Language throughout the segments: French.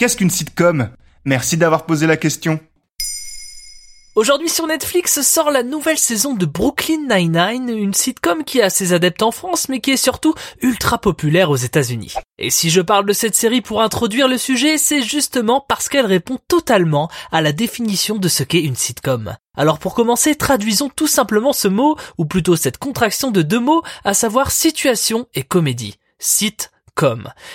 Qu'est-ce qu'une sitcom? Merci d'avoir posé la question. Aujourd'hui sur Netflix sort la nouvelle saison de Brooklyn Nine-Nine, une sitcom qui a ses adeptes en France mais qui est surtout ultra populaire aux États-Unis. Et si je parle de cette série pour introduire le sujet, c'est justement parce qu'elle répond totalement à la définition de ce qu'est une sitcom. Alors pour commencer, traduisons tout simplement ce mot, ou plutôt cette contraction de deux mots, à savoir situation et comédie. Sit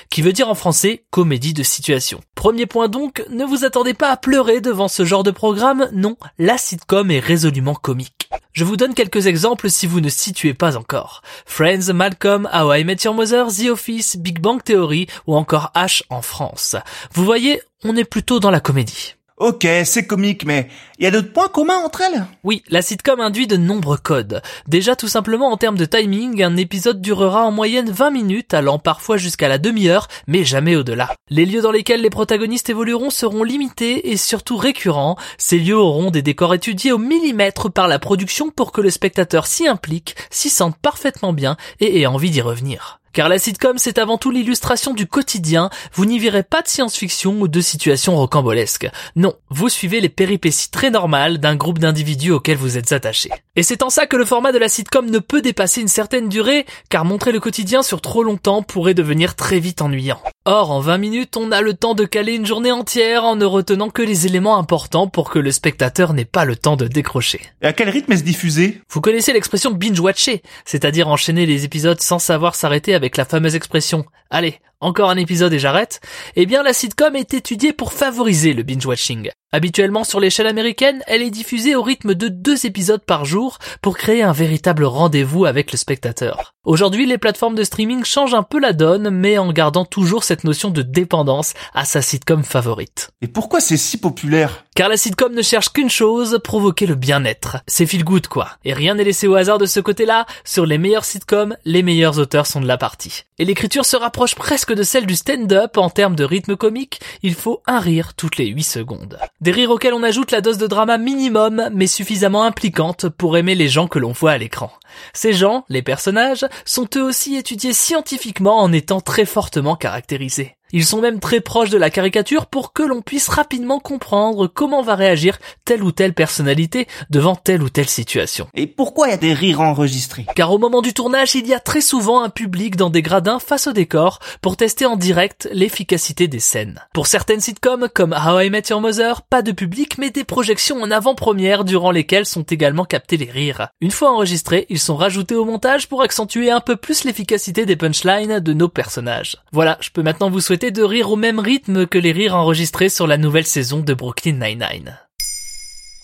qui veut dire en français comédie de situation. Premier point donc, ne vous attendez pas à pleurer devant ce genre de programme, non, la sitcom est résolument comique. Je vous donne quelques exemples si vous ne situez pas encore. Friends, Malcolm, How I Met Mother, The Office, Big Bang Theory ou encore H en France. Vous voyez, on est plutôt dans la comédie. Ok, c'est comique, mais il y a d'autres points communs entre elles? Oui, la sitcom induit de nombreux codes. Déjà tout simplement en termes de timing, un épisode durera en moyenne 20 minutes, allant parfois jusqu'à la demi-heure, mais jamais au-delà. Les lieux dans lesquels les protagonistes évolueront seront limités et surtout récurrents. Ces lieux auront des décors étudiés au millimètre par la production pour que le spectateur s'y implique, s'y sente parfaitement bien et ait envie d'y revenir. Car la sitcom, c'est avant tout l'illustration du quotidien, vous n'y verrez pas de science-fiction ou de situations rocambolesques. Non, vous suivez les péripéties très normales d'un groupe d'individus auxquels vous êtes attaché. Et c'est en ça que le format de la sitcom ne peut dépasser une certaine durée, car montrer le quotidien sur trop longtemps pourrait devenir très vite ennuyant. Or, en 20 minutes, on a le temps de caler une journée entière en ne retenant que les éléments importants pour que le spectateur n'ait pas le temps de décrocher. Et à quel rythme est-ce diffusé? Vous connaissez l'expression binge-watcher, c'est-à-dire enchaîner les épisodes sans savoir s'arrêter avec avec la fameuse expression Allez, encore un épisode et j'arrête, eh bien la sitcom est étudiée pour favoriser le binge-watching. Habituellement sur l'échelle américaine, elle est diffusée au rythme de deux épisodes par jour pour créer un véritable rendez-vous avec le spectateur. Aujourd'hui, les plateformes de streaming changent un peu la donne, mais en gardant toujours cette notion de dépendance à sa sitcom favorite. Et pourquoi c'est si populaire? Car la sitcom ne cherche qu'une chose, provoquer le bien-être. C'est feel good quoi. Et rien n'est laissé au hasard de ce côté-là. Sur les meilleures sitcoms, les meilleurs auteurs sont de la partie. Et l'écriture se rapproche presque de celle du stand-up en termes de rythme comique. Il faut un rire toutes les 8 secondes. Des rires auxquels on ajoute la dose de drama minimum, mais suffisamment impliquante pour aimer les gens que l'on voit à l'écran. Ces gens, les personnages, sont eux aussi étudiés scientifiquement en étant très fortement caractérisés. Ils sont même très proches de la caricature pour que l'on puisse rapidement comprendre comment va réagir telle ou telle personnalité devant telle ou telle situation. Et pourquoi il y a des rires enregistrés? Car au moment du tournage, il y a très souvent un public dans des gradins face au décor pour tester en direct l'efficacité des scènes. Pour certaines sitcoms comme How I Met Your Mother, pas de public mais des projections en avant-première durant lesquelles sont également captés les rires. Une fois enregistrés, ils sont rajoutés au montage pour accentuer un peu plus l'efficacité des punchlines de nos personnages. Voilà, je peux maintenant vous souhaiter de rire au même rythme que les rires enregistrés sur la nouvelle saison de Brooklyn Nine-Nine.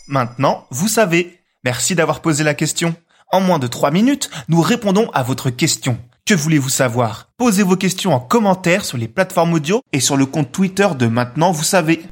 Maintenant, vous savez. Merci d'avoir posé la question. En moins de 3 minutes, nous répondons à votre question. Que voulez-vous savoir? Posez vos questions en commentaire sur les plateformes audio et sur le compte Twitter de Maintenant, vous savez.